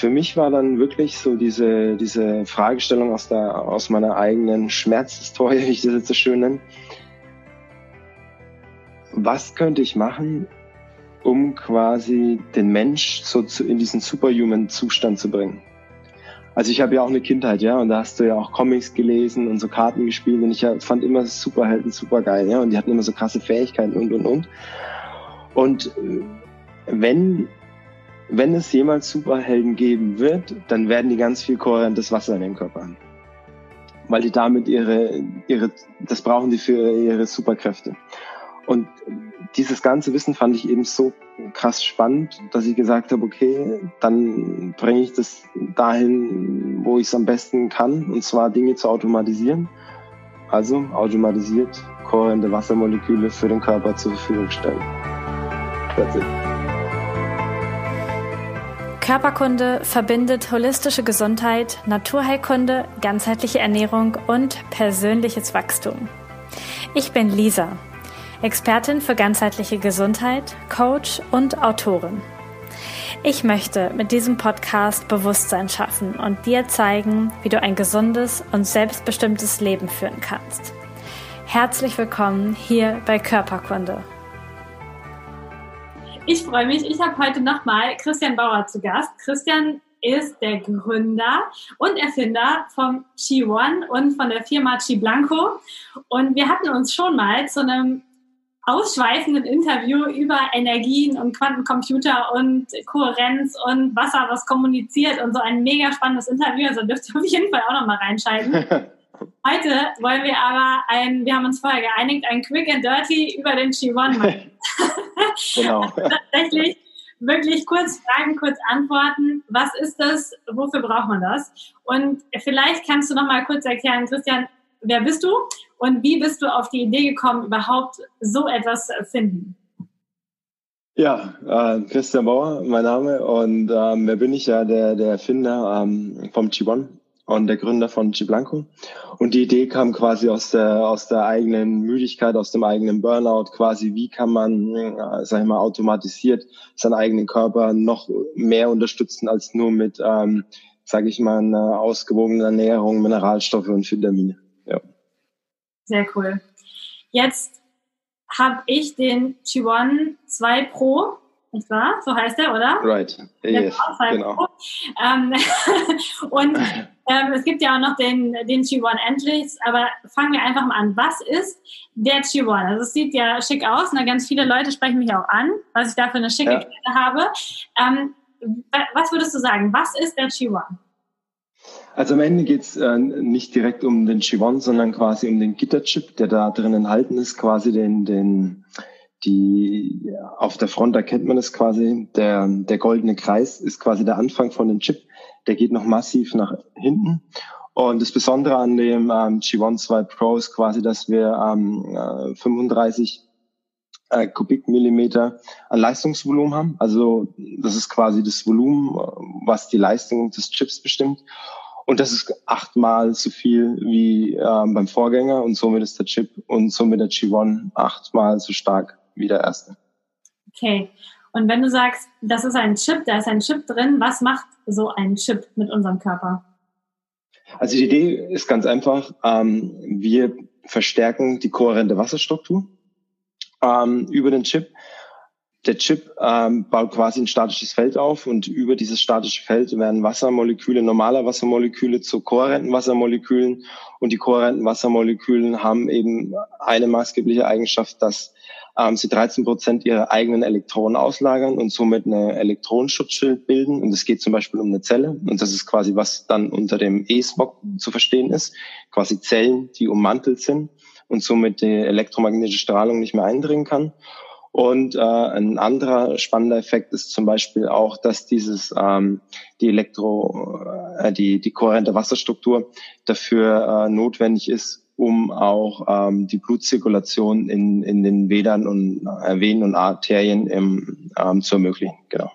für mich war dann wirklich so diese, diese Fragestellung aus, der, aus meiner eigenen Schmerzhistorie, wie ich das jetzt so schön nenne. Was könnte ich machen, um quasi den Mensch so zu, in diesen Superhuman-Zustand zu bringen? Also ich habe ja auch eine Kindheit, ja, und da hast du ja auch Comics gelesen und so Karten gespielt und ich fand immer Superhelden super geil, ja, und die hatten immer so krasse Fähigkeiten und und und. Und äh, wenn wenn es jemals Superhelden geben wird, dann werden die ganz viel kohärentes Wasser in den Körper haben. Weil die damit ihre, ihre, das brauchen die für ihre Superkräfte. Und dieses ganze Wissen fand ich eben so krass spannend, dass ich gesagt habe, okay, dann bringe ich das dahin, wo ich es am besten kann, und zwar Dinge zu automatisieren. Also automatisiert kohärente Wassermoleküle für den Körper zur Verfügung stellen. That's it. Körperkunde verbindet holistische Gesundheit, Naturheilkunde, ganzheitliche Ernährung und persönliches Wachstum. Ich bin Lisa, Expertin für ganzheitliche Gesundheit, Coach und Autorin. Ich möchte mit diesem Podcast Bewusstsein schaffen und dir zeigen, wie du ein gesundes und selbstbestimmtes Leben führen kannst. Herzlich willkommen hier bei Körperkunde. Ich freue mich. Ich habe heute nochmal Christian Bauer zu Gast. Christian ist der Gründer und Erfinder vom Chi One und von der Firma Chi Blanco. Und wir hatten uns schon mal zu einem ausschweifenden Interview über Energien und Quantencomputer und Kohärenz und Wasser, was kommuniziert und so ein mega spannendes Interview. Also dürft ihr auf jeden Fall auch nochmal reinschalten. Heute wollen wir aber ein, wir haben uns vorher geeinigt, ein Quick and Dirty über den Chi One machen. genau. Tatsächlich wirklich kurz Fragen, kurz antworten. Was ist das? Wofür braucht man das? Und vielleicht kannst du noch mal kurz erklären, Christian, wer bist du und wie bist du auf die Idee gekommen, überhaupt so etwas zu erfinden? Ja, äh, Christian Bauer, mein Name und ähm, wer bin ich ja der der Erfinder ähm, vom G1 und der Gründer von G Blanco. Und die Idee kam quasi aus der, aus der eigenen Müdigkeit, aus dem eigenen Burnout, quasi, wie kann man, äh, sag ich mal, automatisiert seinen eigenen Körper noch mehr unterstützen als nur mit, ähm, sage ich mal, einer ausgewogenen Ernährung, Mineralstoffe und Vitamine. Ja. Sehr cool. Jetzt habe ich den G1 2 Pro nicht wahr? So heißt er, oder? Right. Yes, genau. Ähm, und ähm, es gibt ja auch noch den, den G1 Endlich, aber fangen wir einfach mal an. Was ist der G1? Also es sieht ja schick aus, ne? ganz viele Leute sprechen mich auch an, was ich da für eine schicke ja. Kette habe. Ähm, was würdest du sagen? Was ist der G1? Also am Ende geht es äh, nicht direkt um den G1, sondern quasi um den Gitterchip, der da drin enthalten ist, quasi den, den die auf der Front erkennt man es quasi. Der, der goldene Kreis ist quasi der Anfang von dem Chip. Der geht noch massiv nach hinten. Und das Besondere an dem ähm, G1 2 Pro ist quasi, dass wir ähm, 35 äh, Kubikmillimeter an Leistungsvolumen haben. Also das ist quasi das Volumen, was die Leistung des Chips bestimmt. Und das ist achtmal so viel wie ähm, beim Vorgänger und somit ist der Chip und somit der G1 achtmal so stark wie der erste. Okay. Und wenn du sagst, das ist ein Chip, da ist ein Chip drin, was macht so ein Chip mit unserem Körper? Also die Idee ist ganz einfach. Ähm, wir verstärken die kohärente Wasserstruktur ähm, über den Chip. Der Chip ähm, baut quasi ein statisches Feld auf und über dieses statische Feld werden Wassermoleküle, normale Wassermoleküle zu kohärenten Wassermolekülen und die kohärenten Wassermolekülen haben eben eine maßgebliche Eigenschaft, dass ähm, sie 13 Prozent ihrer eigenen Elektronen auslagern und somit eine Elektronenschutzschild bilden. Und es geht zum Beispiel um eine Zelle. Und das ist quasi, was dann unter dem E-Smog zu verstehen ist. Quasi Zellen, die ummantelt sind und somit die elektromagnetische Strahlung nicht mehr eindringen kann. Und äh, ein anderer spannender Effekt ist zum Beispiel auch, dass dieses ähm, die Elektro, äh, die die kohärente Wasserstruktur dafür äh, notwendig ist, um auch ähm, die Blutzirkulation in, in den Wedern und äh, Venen und Arterien im, ähm, zu ermöglichen. Genau.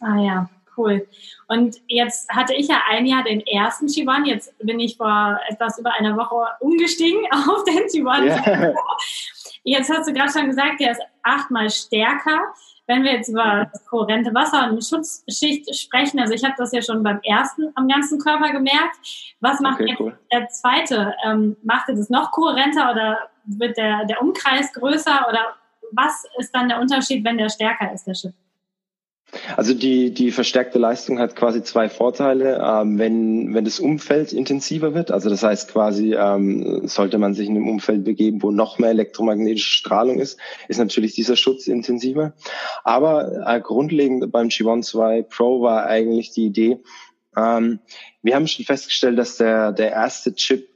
Ah ja, cool. Und jetzt hatte ich ja ein Jahr den ersten Chiban. Jetzt bin ich vor etwas über einer Woche umgestiegen auf den Chiban. Yeah. Jetzt hast du gerade schon gesagt, der ist achtmal stärker. Wenn wir jetzt über das kohärente Wasser und eine Schutzschicht sprechen, also ich habe das ja schon beim ersten am ganzen Körper gemerkt. Was macht okay, jetzt cool. der zweite? Ähm, macht er das noch kohärenter oder wird der, der Umkreis größer oder was ist dann der Unterschied, wenn der stärker ist, der Chip? Also die, die verstärkte Leistung hat quasi zwei Vorteile. Ähm, wenn, wenn das Umfeld intensiver wird, also das heißt quasi, ähm, sollte man sich in einem Umfeld begeben, wo noch mehr elektromagnetische Strahlung ist, ist natürlich dieser Schutz intensiver. Aber äh, grundlegend beim G1 2 Pro war eigentlich die Idee, ähm, wir haben schon festgestellt, dass der, der erste Chip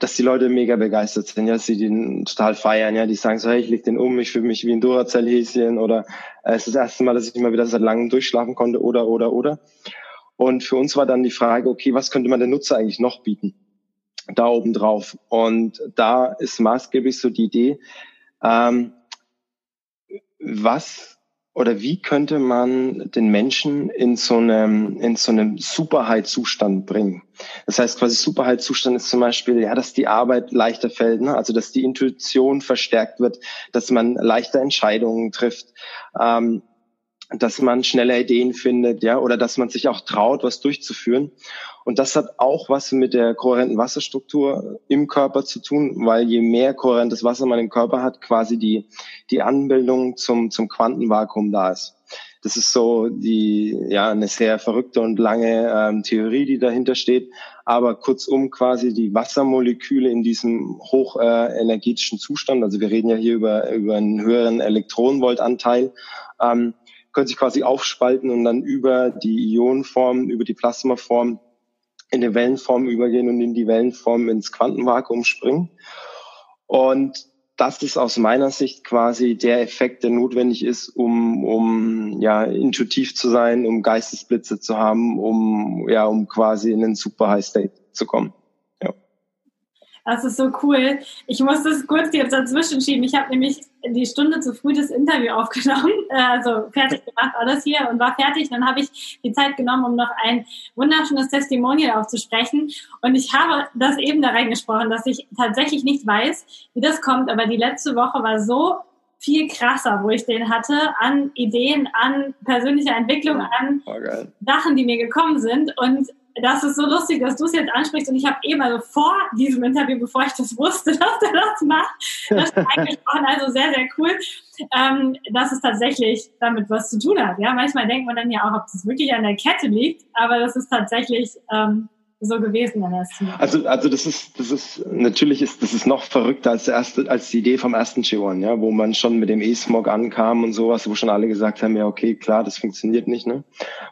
dass die Leute mega begeistert sind, ja, sie den total feiern, ja, die sagen so, hey, ich leg den um, ich fühle mich wie ein Duracell-Häschen oder es ist das erste Mal, dass ich mal wieder seit langem durchschlafen konnte oder, oder, oder. Und für uns war dann die Frage, okay, was könnte man den Nutzer eigentlich noch bieten? Da oben drauf. Und da ist maßgeblich so die Idee, ähm, was oder wie könnte man den Menschen in so einem, in so einem Superheit-Zustand bringen? Das heißt, quasi Superheit-Zustand ist zum Beispiel, ja, dass die Arbeit leichter fällt, ne? also dass die Intuition verstärkt wird, dass man leichter Entscheidungen trifft, ähm, dass man schneller Ideen findet, ja, oder dass man sich auch traut, was durchzuführen. Und das hat auch was mit der kohärenten Wasserstruktur im Körper zu tun, weil je mehr kohärentes Wasser man im Körper hat, quasi die, die Anbildung zum, zum Quantenvakuum da ist. Das ist so die, ja, eine sehr verrückte und lange ähm, Theorie, die dahinter steht. Aber kurzum quasi die Wassermoleküle in diesem hochenergetischen äh, Zustand, also wir reden ja hier über, über einen höheren Elektronenvoltanteil, ähm, können sich quasi aufspalten und dann über die Ionenform, über die Plasmaform in die Wellenform übergehen und in die Wellenform ins Quantenvakuum springen. Und das ist aus meiner Sicht quasi der Effekt, der notwendig ist, um, um ja, intuitiv zu sein, um Geistesblitze zu haben, um, ja, um quasi in einen super High State zu kommen. Das ist so cool. Ich muss das kurz jetzt dazwischen schieben. Ich habe nämlich die Stunde zu früh das Interview aufgenommen, äh, also fertig gemacht, alles hier und war fertig. Dann habe ich die Zeit genommen, um noch ein wunderschönes Testimonial aufzusprechen. Und ich habe das eben da reingesprochen, dass ich tatsächlich nicht weiß, wie das kommt. Aber die letzte Woche war so viel krasser, wo ich den hatte, an Ideen, an persönlicher Entwicklung, an oh, Sachen, die mir gekommen sind. Und das ist so lustig, dass du es jetzt ansprichst und ich habe eben also vor diesem Interview, bevor ich das wusste, dass er das macht, das angesprochen. Also sehr, sehr cool, ähm, dass es tatsächlich damit was zu tun hat. Ja, manchmal denkt man dann ja auch, ob das wirklich an der Kette liegt, aber das ist tatsächlich ähm, so gewesen in der Szene. Also, also das ist, das ist, natürlich ist, das ist noch verrückter als der erste, als die Idee vom ersten G1, ja, wo man schon mit dem E-Smog ankam und sowas, wo schon alle gesagt haben, ja, okay, klar, das funktioniert nicht, ne.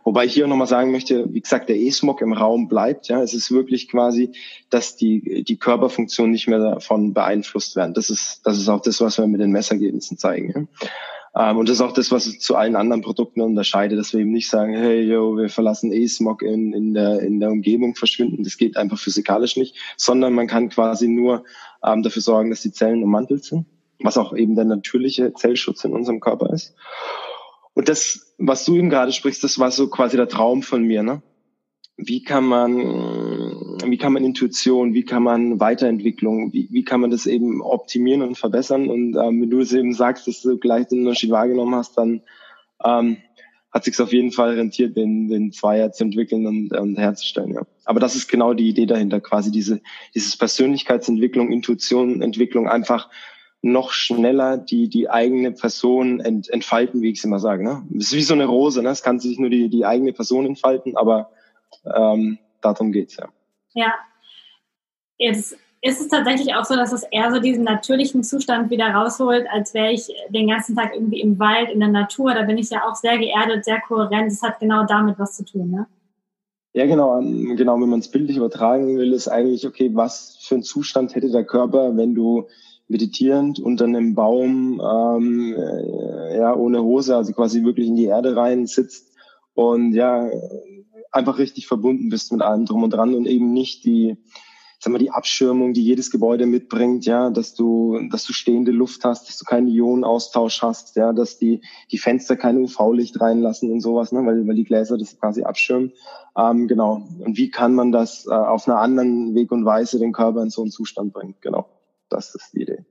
Wobei ich hier nochmal sagen möchte, wie gesagt, der E-Smog im Raum bleibt, ja. Es ist wirklich quasi, dass die, die Körperfunktionen nicht mehr davon beeinflusst werden. Das ist, das ist auch das, was wir mit den Messergebnissen zeigen, ja. Ähm, und das ist auch das, was zu allen anderen Produkten unterscheidet, dass wir eben nicht sagen, hey, yo, wir verlassen E-Smog in, in, der, in der Umgebung verschwinden. Das geht einfach physikalisch nicht, sondern man kann quasi nur ähm, dafür sorgen, dass die Zellen ummantelt sind, was auch eben der natürliche Zellschutz in unserem Körper ist. Und das, was du eben gerade sprichst, das war so quasi der Traum von mir, ne? Wie kann man, wie kann man Intuition, wie kann man Weiterentwicklung, wie, wie kann man das eben optimieren und verbessern? Und ähm, wenn du es eben sagst, dass du gleich den Unterschied wahrgenommen hast, dann ähm, hat sich auf jeden Fall rentiert, den, den Zweier zu entwickeln und, und herzustellen. Ja. Aber das ist genau die Idee dahinter, quasi diese dieses Persönlichkeitsentwicklung, Intuition, Entwicklung einfach noch schneller die die eigene Person ent, entfalten, wie ich es immer sage. Ne? Das ist wie so eine Rose, ne? Es kann sich nur die die eigene Person entfalten, aber ähm, darum geht's ja. Ja. Jetzt ist es tatsächlich auch so, dass es eher so diesen natürlichen Zustand wieder rausholt, als wäre ich den ganzen Tag irgendwie im Wald, in der Natur. Da bin ich ja auch sehr geerdet, sehr kohärent. Das hat genau damit was zu tun, ne? Ja, genau, ähm, genau. Wenn man es bildlich übertragen will, ist eigentlich, okay, was für einen Zustand hätte der Körper, wenn du meditierend unter einem Baum, ähm, äh, ja, ohne Hose, also quasi wirklich in die Erde rein sitzt und ja, einfach richtig verbunden bist mit allem drum und dran und eben nicht die, sag mal, die Abschirmung, die jedes Gebäude mitbringt, ja, dass du, dass du stehende Luft hast, dass du keinen Ionenaustausch hast, ja, dass die, die Fenster kein UV-Licht reinlassen und sowas, ne, weil, weil die Gläser das quasi abschirmen. Ähm, genau. Und wie kann man das äh, auf einer anderen Weg und Weise den Körper in so einen Zustand bringen? Genau. Das ist die Idee.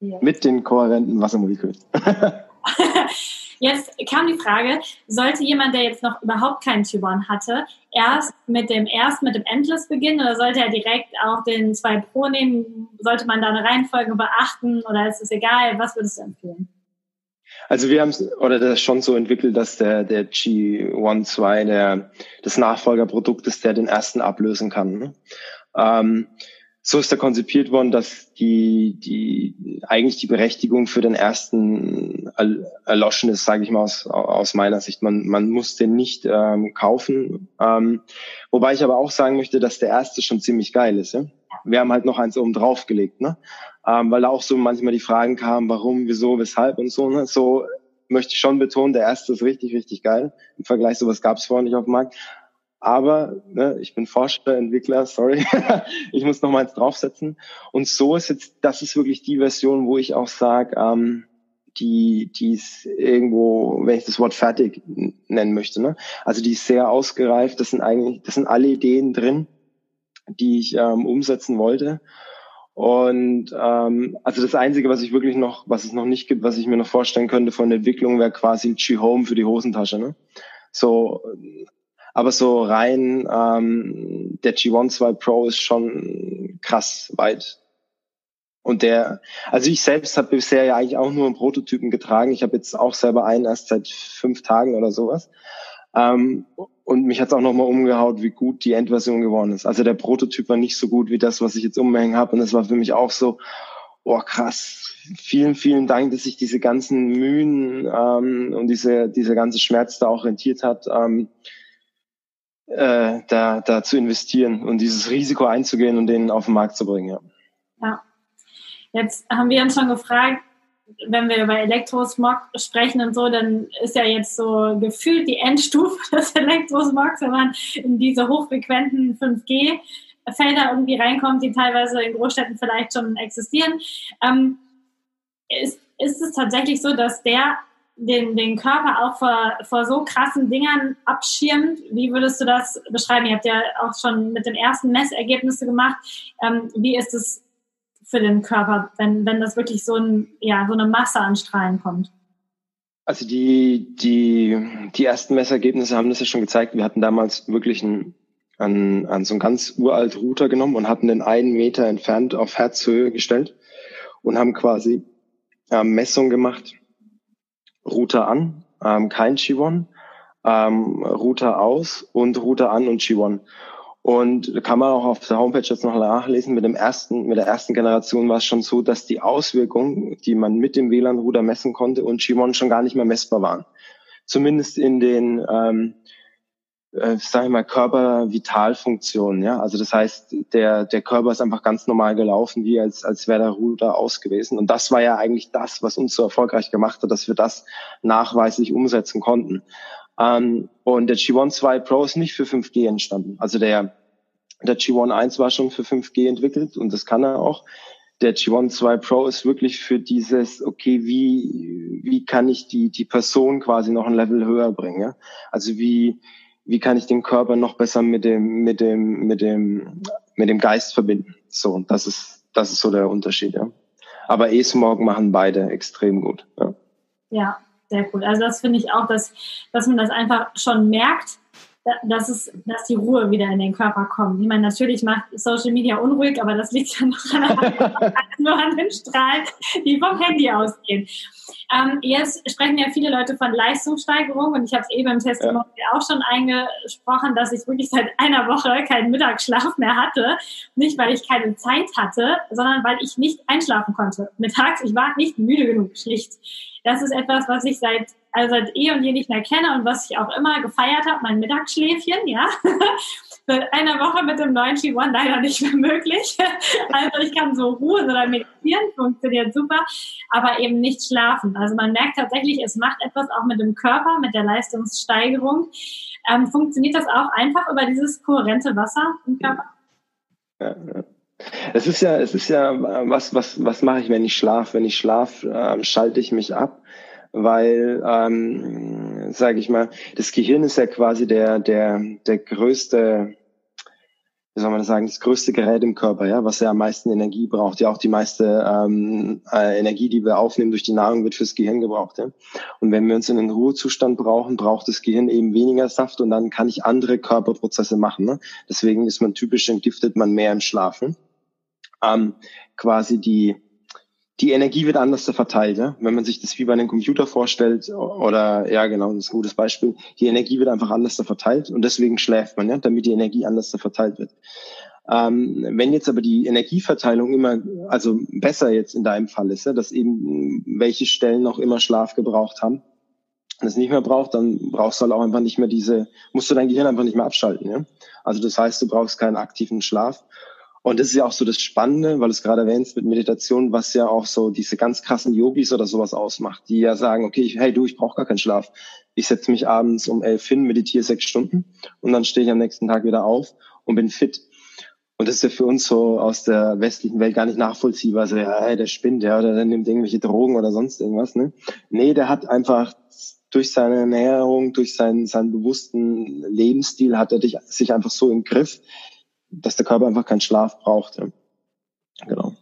Ja. Mit den kohärenten Wassermolekülen. Jetzt kam die Frage, sollte jemand, der jetzt noch überhaupt keinen T1 hatte, erst mit dem erst mit dem Endless beginnen oder sollte er direkt auch den 2 Pro nehmen? Sollte man da eine Reihenfolge beachten oder ist es egal? Was würdest du empfehlen? Also wir haben es oder das schon so entwickelt, dass der der G1 2 der das Nachfolgerprodukt ist, der den ersten ablösen kann. Ne? Ähm, so ist er konzipiert worden, dass die, die eigentlich die Berechtigung für den ersten erloschen ist, sage ich mal aus, aus meiner Sicht. Man, man muss den nicht ähm, kaufen. Ähm, wobei ich aber auch sagen möchte, dass der erste schon ziemlich geil ist. Ja? Wir haben halt noch eins oben drauf gelegt, ne? Ähm, weil da auch so manchmal die Fragen kamen, warum, wieso, weshalb und so. Ne? So möchte ich schon betonen, der erste ist richtig, richtig geil. Im Vergleich, sowas gab es vorher nicht auf dem Markt. Aber ne, ich bin Forscher, Entwickler, sorry, ich muss noch mal eins draufsetzen. Und so ist jetzt, das ist wirklich die Version, wo ich auch sage, ähm, die, die ist irgendwo, wenn ich das Wort fertig nennen möchte. Ne? Also die ist sehr ausgereift. Das sind eigentlich, das sind alle Ideen drin, die ich ähm, umsetzen wollte. Und ähm, also das Einzige, was ich wirklich noch, was es noch nicht gibt, was ich mir noch vorstellen könnte von der Entwicklung, wäre quasi ein G-Home für die Hosentasche. Ne? So aber so rein, ähm, der G1 2 Pro ist schon krass weit. Und der, also ich selbst habe bisher ja eigentlich auch nur einen Prototypen getragen. Ich habe jetzt auch selber einen erst seit fünf Tagen oder sowas. Ähm, und mich hat's auch nochmal umgehaut, wie gut die Endversion geworden ist. Also der Prototyp war nicht so gut wie das, was ich jetzt umhängen habe. Und das war für mich auch so, oh krass, vielen, vielen Dank, dass sich diese ganzen Mühen ähm, und diese, diese ganze Schmerz da auch rentiert hat. Ähm, äh, da, da zu investieren und dieses Risiko einzugehen und den auf den Markt zu bringen. Ja. ja. Jetzt haben wir uns schon gefragt, wenn wir über Elektrosmog sprechen und so, dann ist ja jetzt so gefühlt die Endstufe des Elektrosmogs, wenn man in diese hochfrequenten 5G Felder irgendwie reinkommt, die teilweise in Großstädten vielleicht schon existieren. Ähm, ist, ist es tatsächlich so, dass der den, den Körper auch vor, vor so krassen Dingern abschirmt. Wie würdest du das beschreiben? Ihr habt ja auch schon mit den ersten Messergebnisse gemacht. Ähm, wie ist es für den Körper, wenn, wenn das wirklich so, ein, ja, so eine Masse an Strahlen kommt? Also die, die, die ersten Messergebnisse haben das ja schon gezeigt. Wir hatten damals wirklich einen, an, an so einen ganz uralt Router genommen und hatten den einen Meter entfernt auf Herzhöhe gestellt und haben quasi äh, Messungen gemacht Router an, ähm, kein G1, ähm, Router aus und Router an und G1. Und kann man auch auf der Homepage jetzt noch nachlesen. Mit dem ersten, mit der ersten Generation war es schon so, dass die Auswirkungen, die man mit dem WLAN-Router messen konnte und G1 schon gar nicht mehr messbar waren. Zumindest in den ähm, äh, sag ich mal, Körpervitalfunktion. Ja? Also das heißt, der, der Körper ist einfach ganz normal gelaufen, wie als, als wäre der Ruder aus gewesen. Und das war ja eigentlich das, was uns so erfolgreich gemacht hat, dass wir das nachweislich umsetzen konnten. Ähm, und der G1 2 Pro ist nicht für 5G entstanden. Also der, der G1 1 war schon für 5G entwickelt und das kann er auch. Der G1 2 Pro ist wirklich für dieses, okay, wie, wie kann ich die, die Person quasi noch ein Level höher bringen? Ja? Also wie, wie kann ich den Körper noch besser mit dem, mit dem, mit dem, mit dem Geist verbinden. So, das ist, das ist so der Unterschied, ja. Aber E-Smog machen beide extrem gut. Ja, ja sehr gut. Also das finde ich auch, dass, dass man das einfach schon merkt, dass, es, dass die Ruhe wieder in den Körper kommt. Ich meine, natürlich macht Social Media unruhig, aber das liegt ja noch an, nur an den Strahlen, die vom Handy ausgehen. Ähm, jetzt sprechen ja viele Leute von Leistungssteigerung und ich habe es eben im Testimonial ja. auch schon eingesprochen, dass ich wirklich seit einer Woche keinen Mittagsschlaf mehr hatte. Nicht, weil ich keine Zeit hatte, sondern weil ich nicht einschlafen konnte. Mittags, ich war nicht müde genug, schlicht. Das ist etwas, was ich seit also seit eh und je nicht mehr kenne und was ich auch immer gefeiert habe, mein Mittagsschläfchen, ja. Seit einer Woche mit dem neuen G1 leider nicht mehr möglich. Also ich kann so ruhen oder meditieren, funktioniert super, aber eben nicht schlafen. Also man merkt tatsächlich, es macht etwas auch mit dem Körper, mit der Leistungssteigerung. Ähm, funktioniert das auch einfach über dieses kohärente Wasser im Körper? Ja. Es ist ja, es ist ja, was, was, was mache ich, wenn ich schlafe? Wenn ich schlafe, äh, schalte ich mich ab weil, ähm, sage ich mal, das Gehirn ist ja quasi der, der, der größte, wie soll man das sagen, das größte Gerät im Körper, ja, was ja am meisten Energie braucht. Ja, auch die meiste ähm, äh, Energie, die wir aufnehmen durch die Nahrung, wird fürs Gehirn gebraucht. Ja? Und wenn wir uns in einen Ruhezustand brauchen, braucht das Gehirn eben weniger Saft und dann kann ich andere Körperprozesse machen. Ne? Deswegen ist man typisch entgiftet man mehr im Schlafen. Ähm, quasi die die Energie wird anders verteilt. Ja? Wenn man sich das wie bei einem Computer vorstellt, oder ja genau, das ist ein gutes Beispiel, die Energie wird einfach anders verteilt und deswegen schläft man, ja, damit die Energie anders verteilt wird. Ähm, wenn jetzt aber die Energieverteilung immer, also besser jetzt in deinem Fall ist, ja, dass eben welche Stellen noch immer Schlaf gebraucht haben, es nicht mehr braucht, dann brauchst du halt auch einfach nicht mehr diese, musst du dein Gehirn einfach nicht mehr abschalten. Ja? Also das heißt, du brauchst keinen aktiven Schlaf. Und das ist ja auch so das Spannende, weil du es gerade erwähnst mit Meditation, was ja auch so diese ganz krassen Yogis oder sowas ausmacht, die ja sagen, okay, hey du, ich brauche gar keinen Schlaf. Ich setze mich abends um elf hin, meditiere sechs Stunden und dann stehe ich am nächsten Tag wieder auf und bin fit. Und das ist ja für uns so aus der westlichen Welt gar nicht nachvollziehbar. So, ja, der spinnt, ja, oder der nimmt irgendwelche Drogen oder sonst irgendwas. Ne? Nee, der hat einfach durch seine Ernährung, durch seinen, seinen bewussten Lebensstil hat er dich, sich einfach so im Griff, dass der Körper einfach keinen Schlaf braucht. Ja. Genau.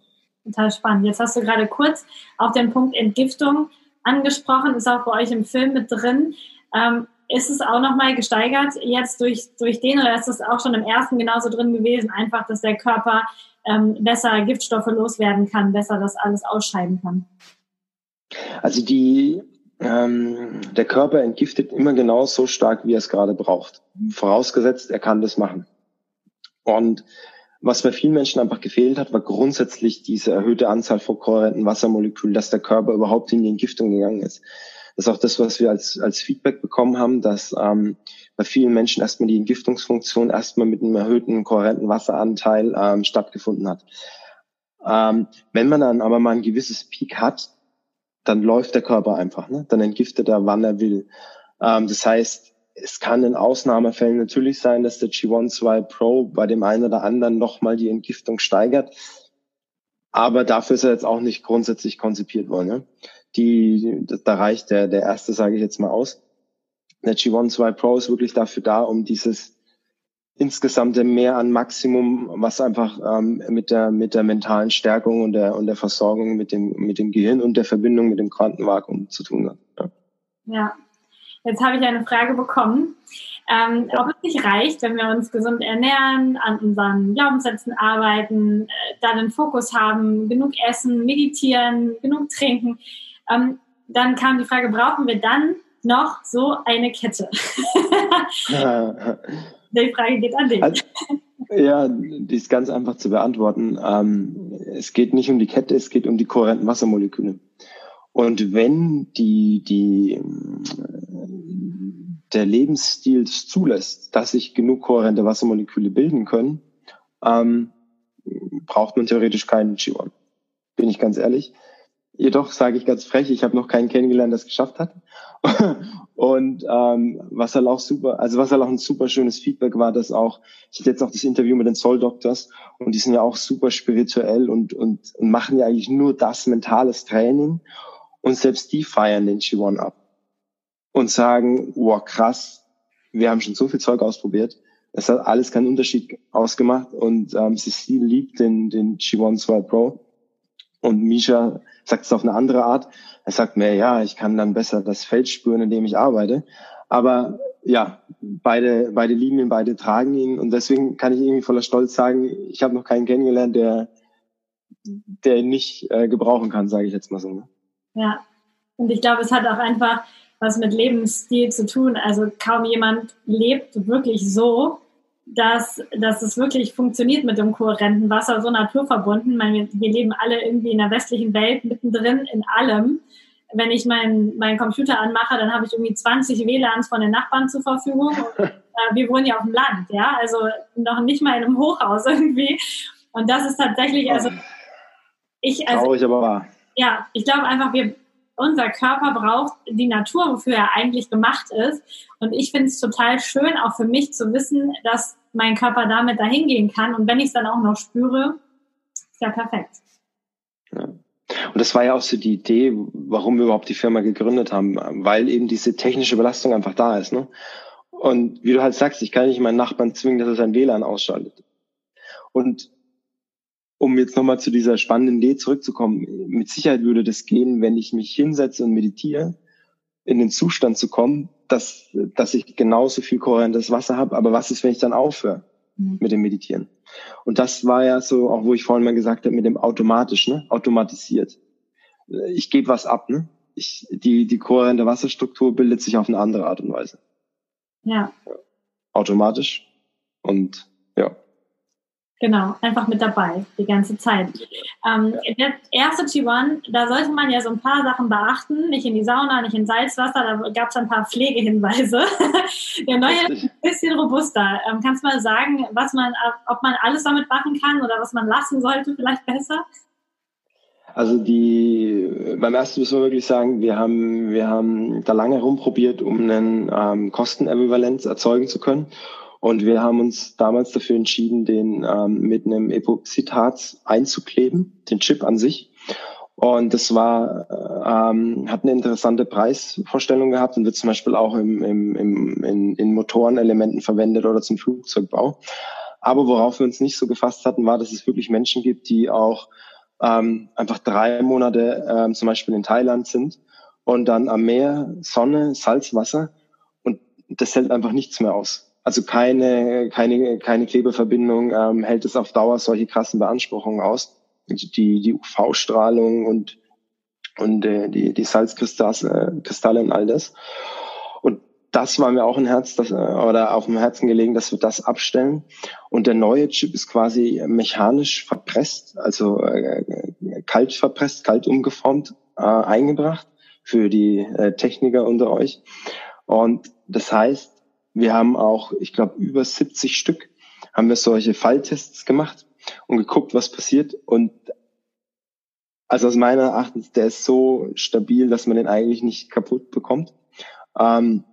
Total spannend. Jetzt hast du gerade kurz auch den Punkt Entgiftung angesprochen, ist auch bei euch im Film mit drin. Ähm, ist es auch nochmal gesteigert jetzt durch, durch den oder ist es auch schon im ersten genauso drin gewesen? Einfach, dass der Körper ähm, besser Giftstoffe loswerden kann, besser das alles ausscheiden kann? Also die, ähm, der Körper entgiftet immer genau so stark, wie er es gerade braucht. Vorausgesetzt, er kann das machen. Und was bei vielen Menschen einfach gefehlt hat, war grundsätzlich diese erhöhte Anzahl von kohärenten Wassermolekülen, dass der Körper überhaupt in die Entgiftung gegangen ist. Das ist auch das, was wir als, als Feedback bekommen haben, dass ähm, bei vielen Menschen erstmal die Entgiftungsfunktion erstmal mit einem erhöhten kohärenten Wasseranteil ähm, stattgefunden hat. Ähm, wenn man dann aber mal ein gewisses Peak hat, dann läuft der Körper einfach, ne? dann entgiftet er, wann er will. Ähm, das heißt, es kann in Ausnahmefällen natürlich sein, dass der G1 2 Pro bei dem einen oder anderen nochmal die Entgiftung steigert. Aber dafür ist er jetzt auch nicht grundsätzlich konzipiert worden. Ne? Die, da reicht der, der erste, sage ich jetzt mal aus. Der G1 2 Pro ist wirklich dafür da, um dieses insgesamte Mehr an Maximum, was einfach ähm, mit der mit der mentalen Stärkung und der und der Versorgung mit dem mit dem Gehirn und der Verbindung mit dem Quantenvakuum zu tun hat. Ja. ja. Jetzt habe ich eine Frage bekommen, ähm, ob es nicht reicht, wenn wir uns gesund ernähren, an unseren Glaubenssätzen arbeiten, äh, da den Fokus haben, genug essen, meditieren, genug trinken. Ähm, dann kam die Frage, brauchen wir dann noch so eine Kette? die Frage geht an dich. Also, ja, die ist ganz einfach zu beantworten. Ähm, es geht nicht um die Kette, es geht um die kohärenten Wassermoleküle. Und wenn die, die, der Lebensstil es zulässt, dass sich genug kohärente Wassermoleküle bilden können, ähm, braucht man theoretisch keinen G1. Bin ich ganz ehrlich. Jedoch sage ich ganz frech, ich habe noch keinen kennengelernt, der es geschafft hat. und ähm, was halt auch super, also was halt auch ein super schönes Feedback war, dass auch, ich hatte jetzt auch das Interview mit den Soul Doctors und die sind ja auch super spirituell und, und, und machen ja eigentlich nur das mentales Training und selbst die feiern den G1 ab und sagen, wow, krass, wir haben schon so viel Zeug ausprobiert. Es hat alles keinen Unterschied ausgemacht und ähm, Cecile liebt den, den G1 2 Pro und Misha sagt es auf eine andere Art. Er sagt mir, ja, ich kann dann besser das Feld spüren, in dem ich arbeite. Aber ja, beide, beide lieben ihn, beide tragen ihn und deswegen kann ich irgendwie voller Stolz sagen, ich habe noch keinen kennengelernt, der, der ihn nicht äh, gebrauchen kann, sage ich jetzt mal so. Ne? Ja, und ich glaube, es hat auch einfach was mit Lebensstil zu tun. Also kaum jemand lebt wirklich so, dass, dass es wirklich funktioniert mit dem kohärenten Wasser, so naturverbunden. Meine, wir leben alle irgendwie in der westlichen Welt mittendrin in allem. Wenn ich meinen mein Computer anmache, dann habe ich irgendwie 20 WLANs von den Nachbarn zur Verfügung. Und, äh, wir wohnen ja auf dem Land, ja, also noch nicht mal in einem Hochhaus irgendwie. Und das ist tatsächlich, also ich, also, Traurig, aber wahr. Ja, ich glaube einfach, wir, unser Körper braucht die Natur, wofür er eigentlich gemacht ist. Und ich finde es total schön, auch für mich zu wissen, dass mein Körper damit dahin gehen kann. Und wenn ich es dann auch noch spüre, ist ja perfekt. Ja. Und das war ja auch so die Idee, warum wir überhaupt die Firma gegründet haben, weil eben diese technische Belastung einfach da ist. Ne? Und wie du halt sagst, ich kann nicht meinen Nachbarn zwingen, dass er sein WLAN ausschaltet. Und um jetzt nochmal zu dieser spannenden Idee zurückzukommen, mit Sicherheit würde das gehen, wenn ich mich hinsetze und meditiere, in den Zustand zu kommen, dass, dass ich genauso viel kohärentes Wasser habe. Aber was ist, wenn ich dann aufhöre mhm. mit dem Meditieren? Und das war ja so, auch wo ich vorhin mal gesagt habe, mit dem automatisch, ne? automatisiert. Ich gebe was ab, ne? Ich, die, die kohärente Wasserstruktur bildet sich auf eine andere Art und Weise. Ja. Automatisch. Und ja. Genau, einfach mit dabei, die ganze Zeit. Ähm, der erste G1, da sollte man ja so ein paar Sachen beachten. Nicht in die Sauna, nicht in Salzwasser, da gab es ein paar Pflegehinweise. der neue ist ein bisschen robuster. Ähm, kannst du mal sagen, was man, ob man alles damit machen kann oder was man lassen sollte, vielleicht besser? Also die beim ersten müssen wir wirklich sagen, wir haben wir haben da lange rumprobiert, um einen ähm, Kostenäquivalenz erzeugen zu können. Und wir haben uns damals dafür entschieden, den ähm, mit einem Epoxidharz einzukleben, den Chip an sich. Und das war, ähm, hat eine interessante Preisvorstellung gehabt und wird zum Beispiel auch im, im, im, in, in Motorenelementen verwendet oder zum Flugzeugbau. Aber worauf wir uns nicht so gefasst hatten, war, dass es wirklich Menschen gibt, die auch ähm, einfach drei Monate ähm, zum Beispiel in Thailand sind und dann am Meer Sonne, Salzwasser und das hält einfach nichts mehr aus. Also keine, keine, keine Klebeverbindung ähm, hält es auf Dauer solche krassen Beanspruchungen aus. Die, die UV-Strahlung und, und äh, die, die Salzkristalle Kristalle und all das. Und das war mir auch ein Herz, das, äh, oder auf dem Herzen gelegen, dass wir das abstellen. Und der neue Chip ist quasi mechanisch verpresst, also äh, kalt verpresst, kalt umgeformt, äh, eingebracht für die äh, Techniker unter euch. Und das heißt, wir haben auch, ich glaube, über 70 Stück haben wir solche Falltests gemacht und geguckt, was passiert. Und also aus meiner Erachtens, der ist so stabil, dass man den eigentlich nicht kaputt bekommt. Ähm,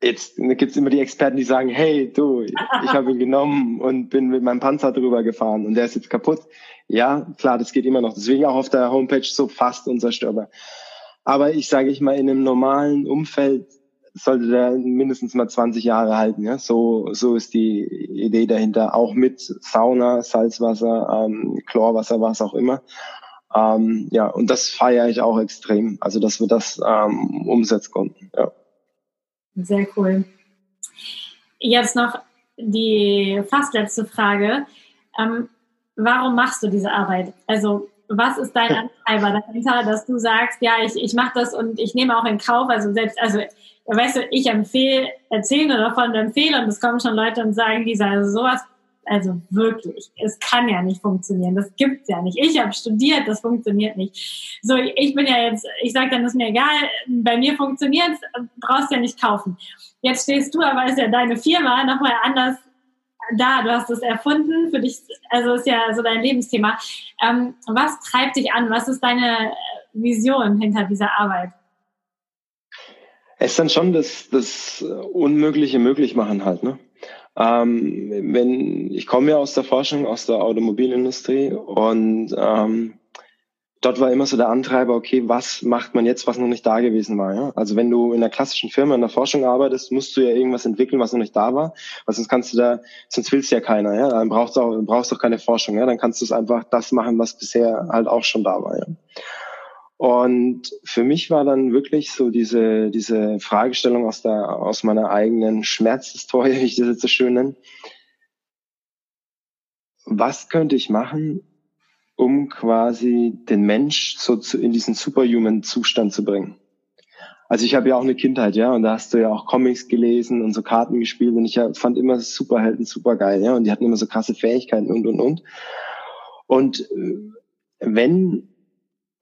jetzt gibt's immer die Experten, die sagen, hey, du, ich habe ihn genommen und bin mit meinem Panzer drüber gefahren und der ist jetzt kaputt. Ja, klar, das geht immer noch. Deswegen auch auf der Homepage so fast unzerstörbar. Aber ich sage ich mal, in einem normalen Umfeld sollte der mindestens mal 20 Jahre halten. Ja? So, so ist die Idee dahinter. Auch mit Sauna, Salzwasser, ähm, Chlorwasser, was auch immer. Ähm, ja, und das feiere ich auch extrem. Also, dass wir das ähm, umsetzen konnten. Ja. Sehr cool. Jetzt noch die fast letzte Frage. Ähm, warum machst du diese Arbeit? Also was ist dein Antreiber dahinter, dass du sagst, ja, ich, ich mache das und ich nehme auch in Kauf, also selbst, also weißt du, ich empfehle, erzähle nur davon, empfehle und es kommen schon Leute und sagen, Lisa, also sowas, also wirklich, es kann ja nicht funktionieren, das gibt's ja nicht. Ich habe studiert, das funktioniert nicht. So, ich bin ja jetzt, ich sage dann, ist mir egal, bei mir funktioniert brauchst ja nicht kaufen. Jetzt stehst du aber, ist ja deine Firma nochmal anders da, du hast es erfunden, für dich, also ist ja so dein Lebensthema. Ähm, was treibt dich an? Was ist deine Vision hinter dieser Arbeit? Es ist dann schon das, das Unmögliche möglich machen halt, ne? Ähm, wenn, ich komme ja aus der Forschung, aus der Automobilindustrie und ähm, dort war immer so der Antreiber, okay, was macht man jetzt, was noch nicht da gewesen war. Ja? Also wenn du in einer klassischen Firma in der Forschung arbeitest, musst du ja irgendwas entwickeln, was noch nicht da war, weil sonst kannst du da, sonst willst du ja keiner, ja, dann brauchst du auch, brauchst du auch keine Forschung, ja, dann kannst du es einfach das machen, was bisher halt auch schon da war. Ja? Und für mich war dann wirklich so diese, diese Fragestellung aus der, aus meiner eigenen Schmerzhistorie, wie ich das jetzt so schön nenne. Was könnte ich machen, um quasi den Mensch so zu, in diesen Superhuman-Zustand zu bringen? Also ich habe ja auch eine Kindheit, ja, und da hast du ja auch Comics gelesen und so Karten gespielt und ich fand immer Superhelden super geil, ja, und die hatten immer so krasse Fähigkeiten und und und. Und äh, wenn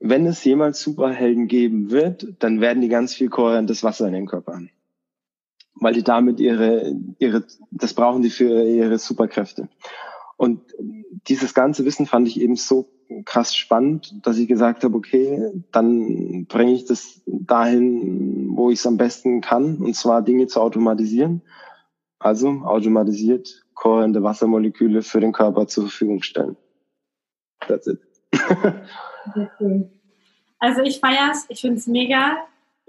wenn es jemals Superhelden geben wird, dann werden die ganz viel kohärentes Wasser in den Körper haben. Weil die damit ihre, ihre, das brauchen die für ihre Superkräfte. Und dieses ganze Wissen fand ich eben so krass spannend, dass ich gesagt habe, okay, dann bringe ich das dahin, wo ich es am besten kann, und zwar Dinge zu automatisieren. Also automatisiert kohärente Wassermoleküle für den Körper zur Verfügung stellen. That's it. Also ich feiere es, ich finde es mega.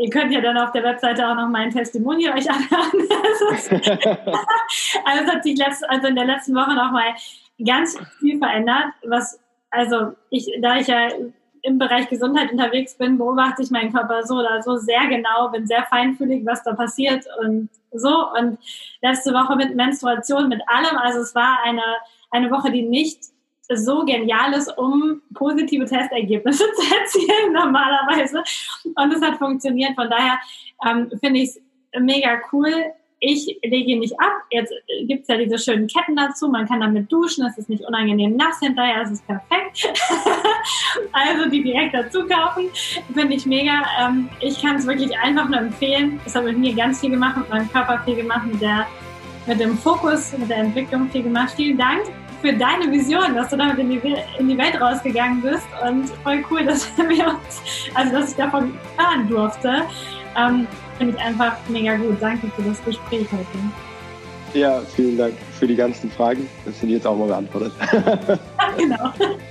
Ihr könnt ja dann auf der Webseite auch noch mein Testimonial euch anhören. also es hat sich letzt, also in der letzten Woche noch mal ganz viel verändert, was, also ich, da ich ja im Bereich Gesundheit unterwegs bin, beobachte ich meinen Körper so oder so sehr genau, bin sehr feinfühlig, was da passiert und so. Und letzte Woche mit Menstruation, mit allem. Also es war eine, eine Woche, die nicht so genial ist, um positive Testergebnisse zu erzielen normalerweise. Und es hat funktioniert. Von daher ähm, finde ich es mega cool, ich lege ihn nicht ab. Jetzt gibt's ja diese schönen Ketten dazu. Man kann damit duschen. Es ist nicht unangenehm nass hinterher. Es ist perfekt. also die direkt dazu kaufen, finde ich mega. Ähm, ich kann es wirklich einfach nur empfehlen. Es hat mit mir ganz viel gemacht, mit meinem Körper viel gemacht, mit, der, mit dem Fokus, mit der Entwicklung viel gemacht. Vielen Dank für deine Vision, dass du damit in die, in die Welt rausgegangen bist. Und voll cool, dass wir uns, also dass ich davon hören durfte. Ähm, finde ich einfach mega gut. Danke für das Gespräch heute. Ja, vielen Dank für die ganzen Fragen. Das sind jetzt auch mal beantwortet. genau.